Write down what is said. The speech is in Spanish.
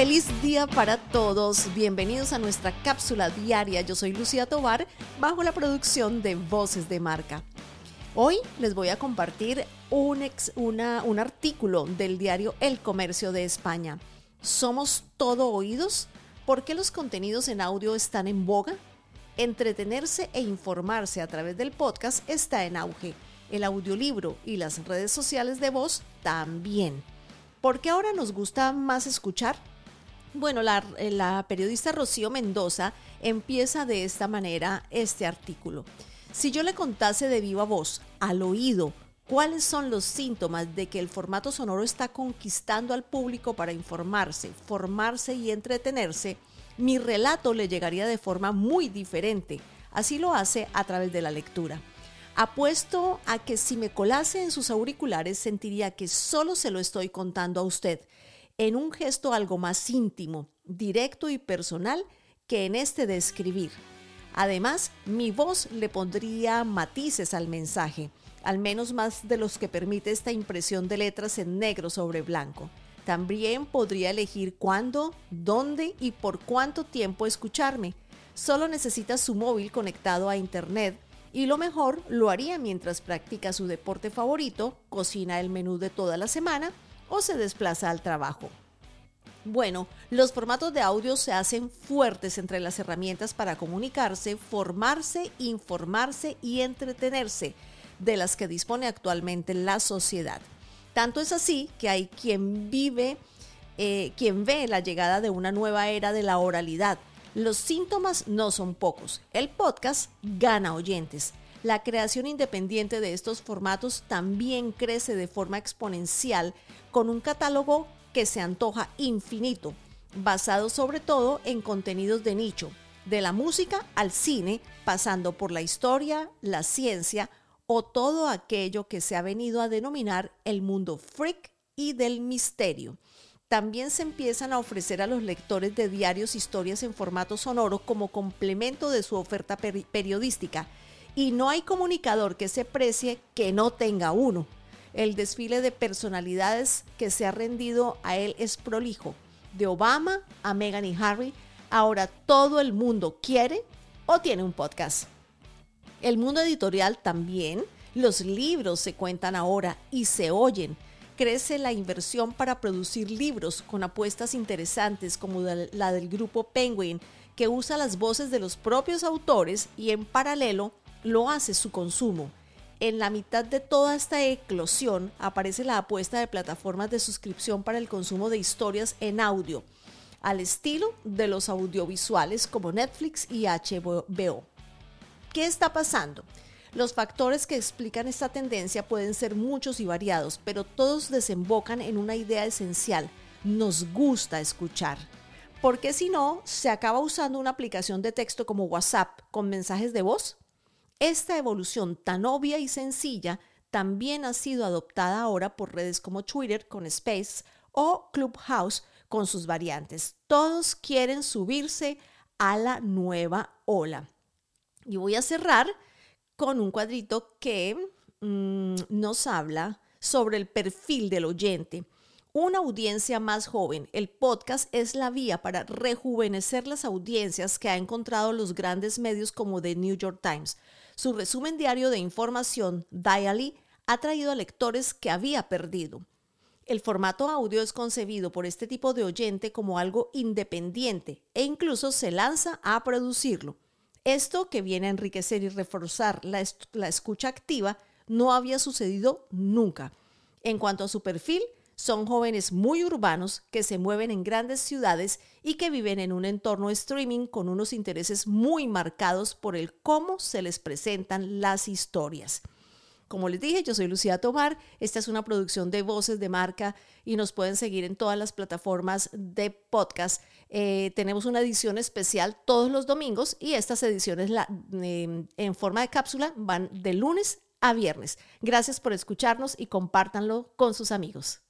Feliz día para todos. Bienvenidos a nuestra cápsula diaria. Yo soy Lucía Tobar, bajo la producción de Voces de Marca. Hoy les voy a compartir un, un artículo del diario El Comercio de España. ¿Somos todo oídos? ¿Por qué los contenidos en audio están en boga? Entretenerse e informarse a través del podcast está en auge. El audiolibro y las redes sociales de voz también. ¿Por qué ahora nos gusta más escuchar? Bueno, la, la, periodista Rocío Mendoza empieza de esta manera este artículo. Si yo le contase de viva voz, al oído, cuáles son los síntomas de que el formato sonoro está conquistando al público para informarse, formarse y entretenerse, mi relato le llegaría de forma muy diferente. Así lo hace a través de la lectura. Apuesto a que si me colase en sus auriculares sentiría que solo se lo estoy contando a usted, en un gesto algo más íntimo, directo y personal que en este de escribir. Además, mi voz le pondría matices al mensaje al menos más de los que permite esta impresión de letras en negro sobre blanco. También podría elegir cuándo, dónde y por cuánto tiempo escucharme. Solo necesita su móvil conectado a Internet y lo mejor lo haría mientras practica su deporte favorito, cocina el menú de toda la semana o se desplaza al trabajo. Bueno, los formatos de audio se hacen fuertes entre las herramientas para comunicarse, formarse, informarse y entretenerse de las que dispone actualmente la sociedad. Tanto es así que hay quien vive, eh, quien ve la llegada de una nueva era de la oralidad. Los síntomas no son pocos. El podcast gana oyentes. La creación independiente de estos formatos también crece de forma exponencial con un catálogo que se antoja infinito, basado sobre todo en contenidos de nicho, de la música al cine, pasando por la historia, la ciencia, o todo aquello que se ha venido a denominar el mundo freak y del misterio. También se empiezan a ofrecer a los lectores de diarios historias en formato sonoro como complemento de su oferta periodística. Y no hay comunicador que se precie que no tenga uno. El desfile de personalidades que se ha rendido a él es prolijo. De Obama a Meghan y Harry, ahora todo el mundo quiere o tiene un podcast. El mundo editorial también. Los libros se cuentan ahora y se oyen. Crece la inversión para producir libros con apuestas interesantes como la del grupo Penguin, que usa las voces de los propios autores y en paralelo lo hace su consumo. En la mitad de toda esta eclosión aparece la apuesta de plataformas de suscripción para el consumo de historias en audio, al estilo de los audiovisuales como Netflix y HBO. ¿Qué está pasando? Los factores que explican esta tendencia pueden ser muchos y variados, pero todos desembocan en una idea esencial. Nos gusta escuchar. Porque si no, se acaba usando una aplicación de texto como WhatsApp con mensajes de voz. Esta evolución tan obvia y sencilla también ha sido adoptada ahora por redes como Twitter con Space o Clubhouse con sus variantes. Todos quieren subirse a la nueva ola. Y voy a cerrar con un cuadrito que mm, nos habla sobre el perfil del oyente. Una audiencia más joven. El podcast es la vía para rejuvenecer las audiencias que ha encontrado los grandes medios como The New York Times. Su resumen diario de información, Dially, ha traído a lectores que había perdido. El formato audio es concebido por este tipo de oyente como algo independiente e incluso se lanza a producirlo. Esto que viene a enriquecer y reforzar la, escucha activa no había sucedido nunca. En cuanto a su perfil, son jóvenes muy urbanos que se mueven en grandes ciudades y que viven en un entorno streaming con unos intereses muy marcados por el cómo se les presentan las historias. Como les dije, yo soy Lucía Tomar, esta es una producción de Voces de Marca y nos pueden seguir en todas las plataformas de podcast eh, tenemos una edición especial todos los domingos y estas ediciones em, en forma de cápsula van de lunes a viernes. Gracias por escucharnos y compártanlo con sus amigos.